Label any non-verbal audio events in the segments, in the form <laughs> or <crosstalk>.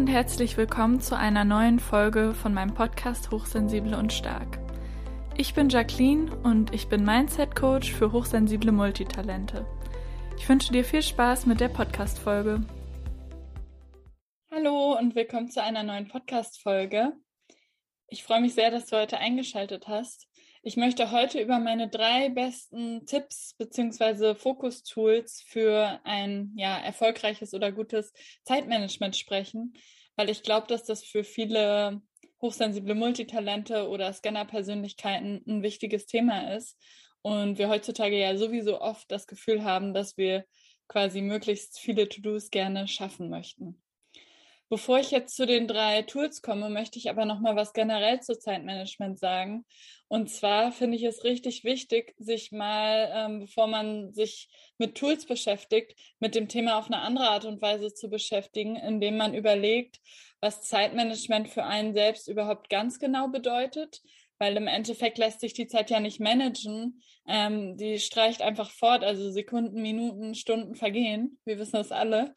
und herzlich willkommen zu einer neuen Folge von meinem Podcast Hochsensible und Stark. Ich bin Jacqueline und ich bin Mindset Coach für hochsensible Multitalente. Ich wünsche dir viel Spaß mit der Podcast-Folge. Hallo und willkommen zu einer neuen Podcast-Folge. Ich freue mich sehr, dass du heute eingeschaltet hast. Ich möchte heute über meine drei besten Tipps beziehungsweise Fokus-Tools für ein ja, erfolgreiches oder gutes Zeitmanagement sprechen, weil ich glaube, dass das für viele hochsensible Multitalente oder Scanner-Persönlichkeiten ein wichtiges Thema ist und wir heutzutage ja sowieso oft das Gefühl haben, dass wir quasi möglichst viele To-Dos gerne schaffen möchten. Bevor ich jetzt zu den drei Tools komme, möchte ich aber noch mal was generell zu Zeitmanagement sagen. Und zwar finde ich es richtig wichtig, sich mal, ähm, bevor man sich mit Tools beschäftigt, mit dem Thema auf eine andere Art und Weise zu beschäftigen, indem man überlegt, was Zeitmanagement für einen selbst überhaupt ganz genau bedeutet. Weil im Endeffekt lässt sich die Zeit ja nicht managen. Ähm, die streicht einfach fort, also Sekunden, Minuten, Stunden vergehen. Wir wissen das alle.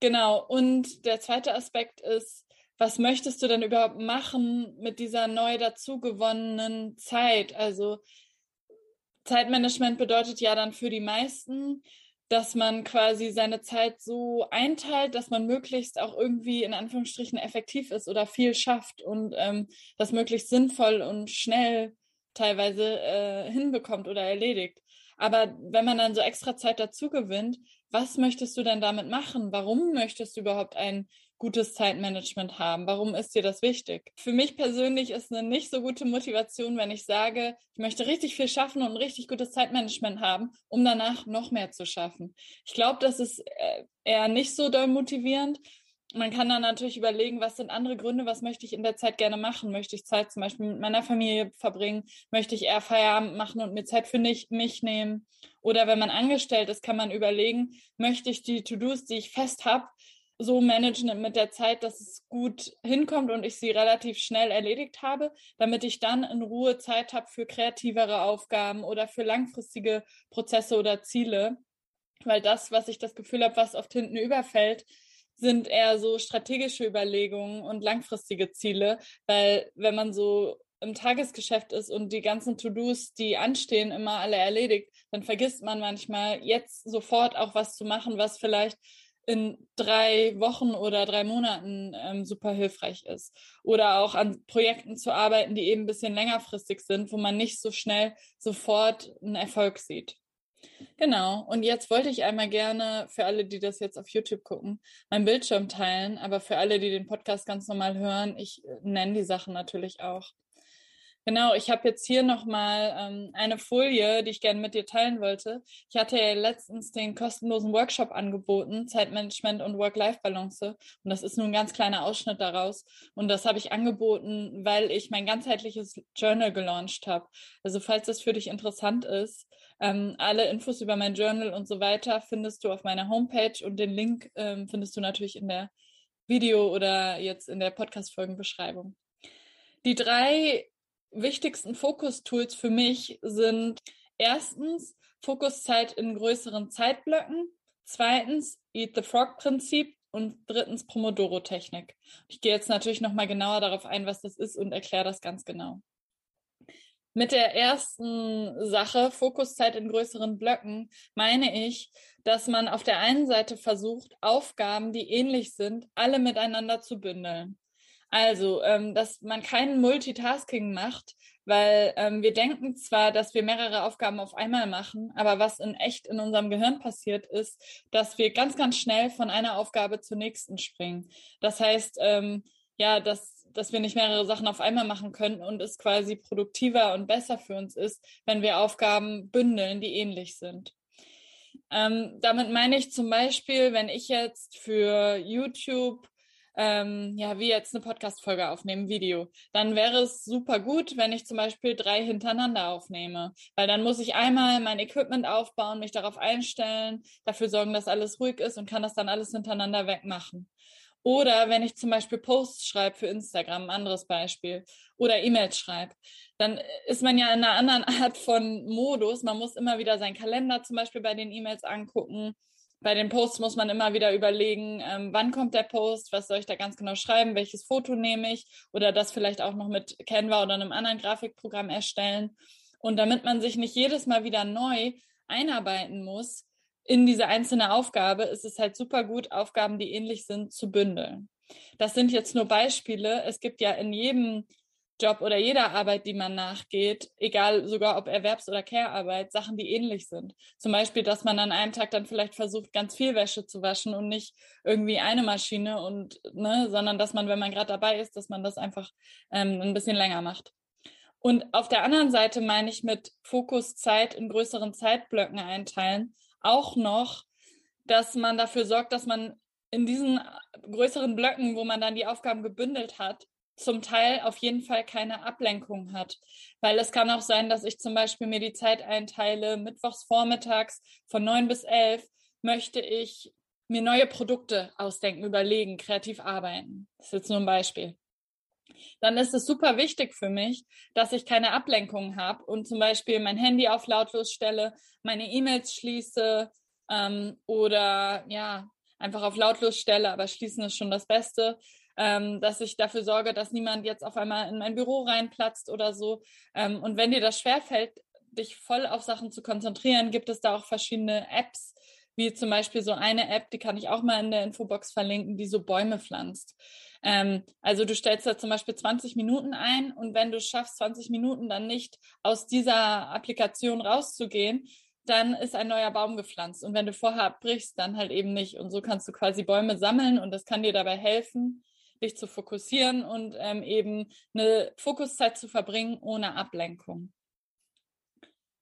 Genau. Und der zweite Aspekt ist, was möchtest du denn überhaupt machen mit dieser neu dazugewonnenen Zeit? Also Zeitmanagement bedeutet ja dann für die meisten, dass man quasi seine Zeit so einteilt, dass man möglichst auch irgendwie in Anführungsstrichen effektiv ist oder viel schafft und ähm, das möglichst sinnvoll und schnell teilweise äh, hinbekommt oder erledigt. Aber wenn man dann so extra Zeit dazu gewinnt, was möchtest du denn damit machen? Warum möchtest du überhaupt ein gutes Zeitmanagement haben? Warum ist dir das wichtig? Für mich persönlich ist eine nicht so gute Motivation, wenn ich sage, ich möchte richtig viel schaffen und ein richtig gutes Zeitmanagement haben, um danach noch mehr zu schaffen. Ich glaube, das ist äh, eher nicht so doll motivierend man kann dann natürlich überlegen, was sind andere Gründe, was möchte ich in der Zeit gerne machen? Möchte ich Zeit zum Beispiel mit meiner Familie verbringen? Möchte ich eher Feierabend machen und mir Zeit für mich, mich nehmen? Oder wenn man angestellt ist, kann man überlegen, möchte ich die To-Dos, die ich fest habe, so managen mit der Zeit, dass es gut hinkommt und ich sie relativ schnell erledigt habe, damit ich dann in Ruhe Zeit habe für kreativere Aufgaben oder für langfristige Prozesse oder Ziele. Weil das, was ich das Gefühl habe, was oft hinten überfällt, sind eher so strategische Überlegungen und langfristige Ziele, weil wenn man so im Tagesgeschäft ist und die ganzen To-Dos, die anstehen, immer alle erledigt, dann vergisst man manchmal jetzt sofort auch was zu machen, was vielleicht in drei Wochen oder drei Monaten ähm, super hilfreich ist. Oder auch an Projekten zu arbeiten, die eben ein bisschen längerfristig sind, wo man nicht so schnell sofort einen Erfolg sieht. Genau. Und jetzt wollte ich einmal gerne für alle, die das jetzt auf YouTube gucken, meinen Bildschirm teilen. Aber für alle, die den Podcast ganz normal hören, ich äh, nenne die Sachen natürlich auch. Genau, ich habe jetzt hier nochmal ähm, eine Folie, die ich gerne mit dir teilen wollte. Ich hatte ja letztens den kostenlosen Workshop angeboten, Zeitmanagement und Work-Life-Balance. Und das ist nur ein ganz kleiner Ausschnitt daraus. Und das habe ich angeboten, weil ich mein ganzheitliches Journal gelauncht habe. Also falls das für dich interessant ist, ähm, alle Infos über mein Journal und so weiter findest du auf meiner Homepage und den Link ähm, findest du natürlich in der Video oder jetzt in der Podcast-Folgenbeschreibung. Die drei wichtigsten Fokus-Tools für mich sind erstens Fokuszeit in größeren Zeitblöcken, zweitens Eat the Frog-Prinzip und drittens Pomodoro-Technik. Ich gehe jetzt natürlich nochmal genauer darauf ein, was das ist und erkläre das ganz genau. Mit der ersten Sache, Fokuszeit in größeren Blöcken, meine ich, dass man auf der einen Seite versucht, Aufgaben, die ähnlich sind, alle miteinander zu bündeln. Also, ähm, dass man kein Multitasking macht, weil ähm, wir denken zwar, dass wir mehrere Aufgaben auf einmal machen, aber was in echt in unserem Gehirn passiert ist, dass wir ganz, ganz schnell von einer Aufgabe zur nächsten springen. Das heißt, ähm, ja, dass, dass wir nicht mehrere Sachen auf einmal machen können und es quasi produktiver und besser für uns ist, wenn wir Aufgaben bündeln, die ähnlich sind. Ähm, damit meine ich zum Beispiel, wenn ich jetzt für YouTube ähm, ja, wie jetzt eine Podcast-Folge aufnehmen, Video, dann wäre es super gut, wenn ich zum Beispiel drei hintereinander aufnehme. Weil dann muss ich einmal mein Equipment aufbauen, mich darauf einstellen, dafür sorgen, dass alles ruhig ist und kann das dann alles hintereinander wegmachen. Oder wenn ich zum Beispiel Posts schreibe für Instagram, ein anderes Beispiel, oder E-Mails schreibe, dann ist man ja in einer anderen <laughs> Art von Modus. Man muss immer wieder seinen Kalender zum Beispiel bei den E-Mails angucken bei den Posts muss man immer wieder überlegen, ähm, wann kommt der Post, was soll ich da ganz genau schreiben, welches Foto nehme ich oder das vielleicht auch noch mit Canva oder einem anderen Grafikprogramm erstellen. Und damit man sich nicht jedes Mal wieder neu einarbeiten muss in diese einzelne Aufgabe, ist es halt super gut, Aufgaben, die ähnlich sind, zu bündeln. Das sind jetzt nur Beispiele. Es gibt ja in jedem Job oder jeder Arbeit, die man nachgeht, egal sogar ob Erwerbs- oder Care-Arbeit, Sachen, die ähnlich sind. Zum Beispiel, dass man an einem Tag dann vielleicht versucht, ganz viel Wäsche zu waschen und nicht irgendwie eine Maschine und, ne, sondern dass man, wenn man gerade dabei ist, dass man das einfach ähm, ein bisschen länger macht. Und auf der anderen Seite meine ich mit Fokuszeit in größeren Zeitblöcken einteilen auch noch, dass man dafür sorgt, dass man in diesen größeren Blöcken, wo man dann die Aufgaben gebündelt hat, zum Teil auf jeden Fall keine Ablenkung hat. Weil es kann auch sein, dass ich zum Beispiel mir die Zeit einteile, mittwochs vormittags von neun bis elf möchte ich mir neue Produkte ausdenken, überlegen, kreativ arbeiten. Das ist jetzt nur ein Beispiel. Dann ist es super wichtig für mich, dass ich keine Ablenkungen habe und zum Beispiel mein Handy auf lautlos stelle, meine E-Mails schließe ähm, oder ja, einfach auf lautlos stelle, aber schließen ist schon das Beste ähm, dass ich dafür sorge, dass niemand jetzt auf einmal in mein Büro reinplatzt oder so. Ähm, und wenn dir das schwerfällt, dich voll auf Sachen zu konzentrieren, gibt es da auch verschiedene Apps, wie zum Beispiel so eine App, die kann ich auch mal in der Infobox verlinken, die so Bäume pflanzt. Ähm, also du stellst da zum Beispiel 20 Minuten ein und wenn du schaffst, 20 Minuten dann nicht aus dieser Applikation rauszugehen, dann ist ein neuer Baum gepflanzt. Und wenn du vorher abbrichst, dann halt eben nicht. Und so kannst du quasi Bäume sammeln und das kann dir dabei helfen, dich zu fokussieren und ähm, eben eine Fokuszeit zu verbringen ohne Ablenkung.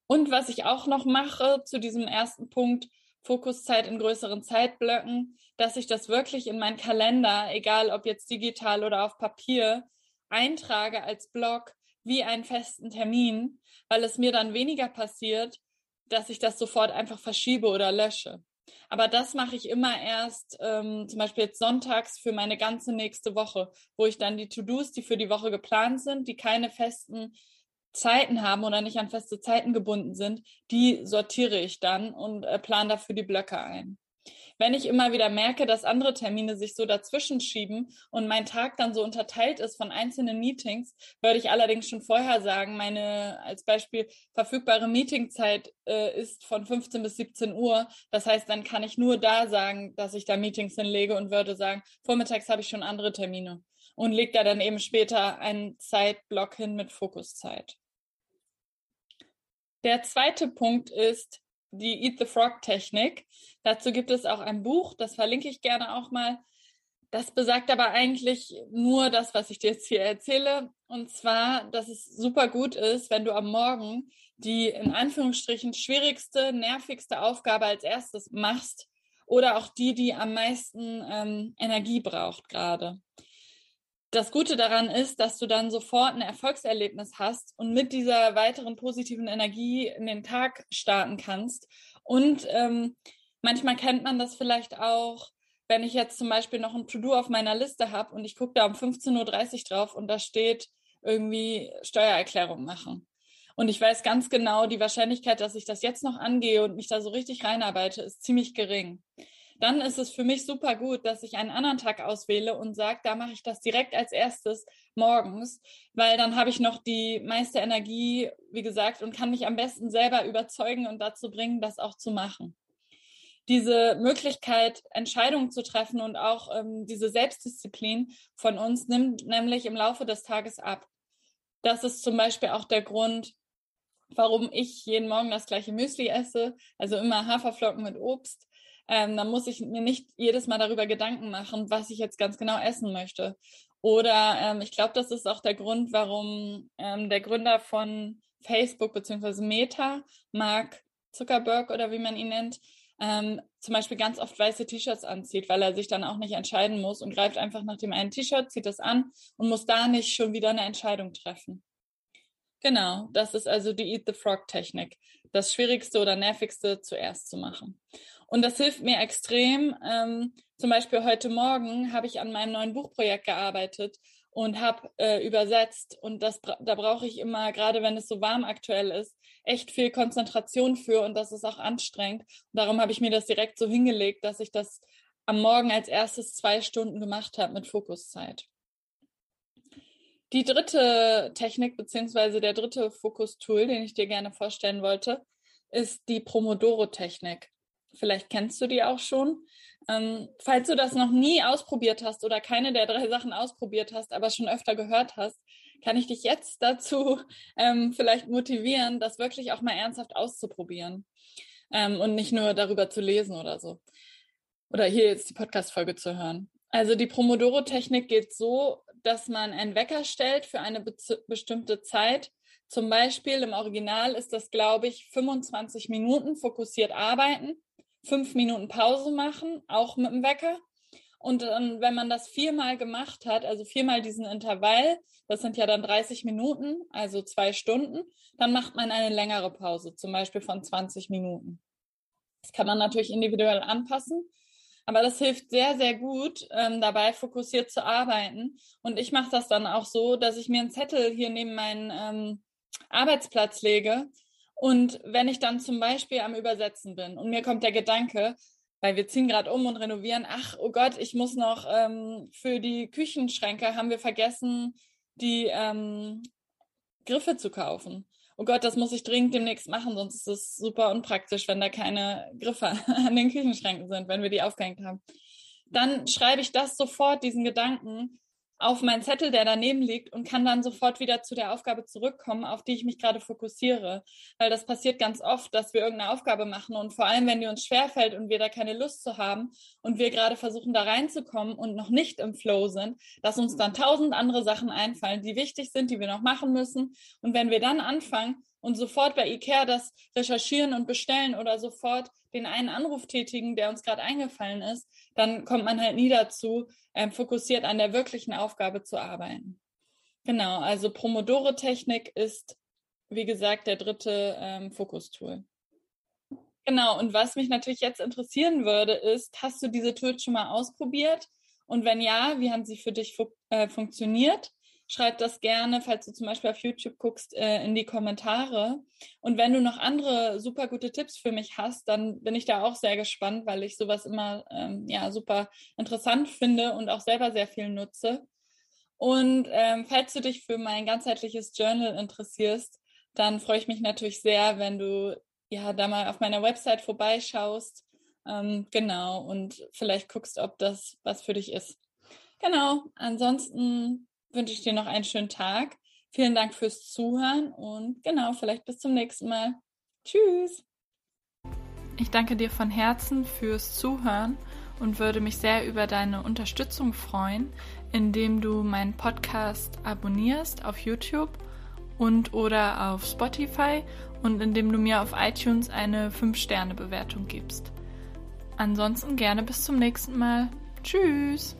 Und was ich auch noch mache zu diesem ersten Punkt, Fokuszeit in größeren Zeitblöcken, dass ich das wirklich in meinen Kalender, egal ob jetzt digital oder auf Papier, eintrage als Blog wie einen festen Termin, weil es mir dann weniger passiert, dass ich das sofort einfach verschiebe oder lösche. Aber das mache ich immer erst, ähm, zum Beispiel jetzt sonntags für meine ganze nächste Woche, wo ich dann die To-Dos, die für die Woche geplant sind, die keine festen Zeiten haben oder nicht an feste Zeiten gebunden sind, die sortiere ich dann und äh, plane dafür die Blöcke ein. Wenn ich immer wieder merke, dass andere Termine sich so dazwischen schieben und mein Tag dann so unterteilt ist von einzelnen Meetings, würde ich allerdings schon vorher sagen, meine als Beispiel verfügbare Meetingzeit äh, ist von 15 bis 17 Uhr. Das heißt, dann kann ich nur da sagen, dass ich da Meetings hinlege und würde sagen, vormittags habe ich schon andere Termine und lege da dann eben später einen Zeitblock hin mit Fokuszeit. Der zweite Punkt ist, die Eat the Frog Technik. Dazu gibt es auch ein Buch, das verlinke ich gerne auch mal. Das besagt aber eigentlich nur das, was ich dir jetzt hier erzähle. Und zwar, dass es super gut ist, wenn du am Morgen die in Anführungsstrichen schwierigste, nervigste Aufgabe als erstes machst oder auch die, die am meisten ähm, Energie braucht gerade das Gute daran ist, dass du dann sofort ein Erfolgserlebnis hast und mit dieser weiteren positiven Energie in den Tag starten kannst. Und ähm, manchmal kennt man das vielleicht auch, wenn ich jetzt zum Beispiel noch ein To-Do auf meiner Liste habe und ich gucke da um 15.30 Uhr drauf und da steht irgendwie Steuererklärung machen. Und ich weiß ganz genau, die Wahrscheinlichkeit, dass ich das jetzt noch angehe und mich da so richtig reinarbeite, ist ziemlich gering dann ist es für mich super gut, dass ich einen anderen Tag auswähle und sage, da mache ich das direkt als erstes morgens, weil dann habe ich noch die meiste Energie, wie gesagt, und kann mich am besten selber überzeugen und dazu bringen, das auch zu machen. Diese Möglichkeit, Entscheidungen zu treffen und auch ähm, diese Selbstdisziplin von uns nimmt nämlich im Laufe des Tages ab. Das ist zum Beispiel auch der Grund, warum ich jeden Morgen das gleiche Müsli esse, also immer Haferflocken mit Obst, ähm, dann muss ich mir nicht jedes Mal darüber Gedanken machen, was ich jetzt ganz genau essen möchte. Oder ähm, ich glaube, das ist auch der Grund, warum ähm, der Gründer von Facebook bzw. Meta, Mark Zuckerberg oder wie man ihn nennt, ähm, zum Beispiel ganz oft weiße T-Shirts anzieht, weil er sich dann auch nicht entscheiden muss und greift einfach nach dem einen T-Shirt, zieht es an und muss da nicht schon wieder eine Entscheidung treffen. Genau, das ist also die Eat the Frog Technik. Das Schwierigste oder Nervigste zuerst zu machen. Und das hilft mir extrem. Ähm, zum Beispiel heute Morgen habe ich an meinem neuen Buchprojekt gearbeitet und habe äh, übersetzt. Und das da brauche ich immer, gerade wenn es so warm aktuell ist, echt viel Konzentration für und das ist auch anstrengend. Und darum habe ich mir das direkt so hingelegt, dass ich das am Morgen als erstes zwei Stunden gemacht habe mit Fokuszeit. Die dritte Technik beziehungsweise der dritte Fokustool, den ich dir gerne vorstellen wollte, ist die Pomodoro-Technik. Vielleicht kennst du die auch schon. Ähm, falls du das noch nie ausprobiert hast oder keine der drei Sachen ausprobiert hast, aber schon öfter gehört hast, kann ich dich jetzt dazu ähm, vielleicht motivieren, das wirklich auch mal ernsthaft auszuprobieren ähm, und nicht nur darüber zu lesen oder so. Oder hier jetzt die Podcast-Folge zu hören. Also die Pomodoro-Technik geht so, dass man einen Wecker stellt für eine be bestimmte Zeit. Zum Beispiel im Original ist das, glaube ich, 25 Minuten fokussiert arbeiten fünf Minuten Pause machen, auch mit dem Wecker. Und dann, wenn man das viermal gemacht hat, also viermal diesen Intervall, das sind ja dann 30 Minuten, also zwei Stunden, dann macht man eine längere Pause, zum Beispiel von 20 Minuten. Das kann man natürlich individuell anpassen, aber das hilft sehr, sehr gut, ähm, dabei fokussiert zu arbeiten. Und ich mache das dann auch so, dass ich mir einen Zettel hier neben meinen ähm, Arbeitsplatz lege und wenn ich dann zum Beispiel am Übersetzen bin und mir kommt der Gedanke, weil wir ziehen gerade um und renovieren, ach, oh Gott, ich muss noch ähm, für die Küchenschränke, haben wir vergessen, die ähm, Griffe zu kaufen. Oh Gott, das muss ich dringend demnächst machen, sonst ist es super unpraktisch, wenn da keine Griffe <laughs> an den Küchenschränken sind, wenn wir die aufgehängt haben. Dann schreibe ich das sofort, diesen Gedanken, auf meinen Zettel, der daneben liegt und kann dann sofort wieder zu der Aufgabe zurückkommen, auf die ich mich gerade fokussiere. Weil das passiert ganz oft, dass wir irgendeine Aufgabe machen und vor allem, wenn die uns schwerfällt und wir da keine Lust zu haben und wir gerade versuchen, da reinzukommen und noch nicht im Flow sind, dass uns dann tausend andere Sachen einfallen, die wichtig sind, die wir noch machen müssen. Und wenn wir dann anfangen und sofort bei IKEA das recherchieren und bestellen oder sofort den einen Anruf tätigen, der uns gerade eingefallen ist, dann kommt man halt nie dazu, ähm, fokussiert an der wirklichen Aufgabe zu arbeiten. Genau, also Promodore-Technik ist, wie gesagt, der dritte ähm, Fokustool. Genau, und was mich natürlich jetzt interessieren würde, ist, hast du diese Tools schon mal ausprobiert? Und wenn ja, wie haben sie für dich fu äh, funktioniert? Schreib das gerne, falls du zum Beispiel auf YouTube guckst, äh, in die Kommentare. Und wenn du noch andere super gute Tipps für mich hast, dann bin ich da auch sehr gespannt, weil ich sowas immer ähm, ja super interessant finde und auch selber sehr viel nutze. Und ähm, falls du dich für mein ganzheitliches Journal interessierst, dann freue ich mich natürlich sehr, wenn du ja da mal auf meiner Website vorbeischaust. Ähm, genau, und vielleicht guckst, ob das was für dich ist. Genau, ansonsten wünsche ich dir noch einen schönen Tag. Vielen Dank fürs Zuhören und genau, vielleicht bis zum nächsten Mal. Tschüss. Ich danke dir von Herzen fürs Zuhören und würde mich sehr über deine Unterstützung freuen, indem du meinen Podcast abonnierst auf YouTube und oder auf Spotify und indem du mir auf iTunes eine 5-Sterne-Bewertung gibst. Ansonsten gerne bis zum nächsten Mal. Tschüss!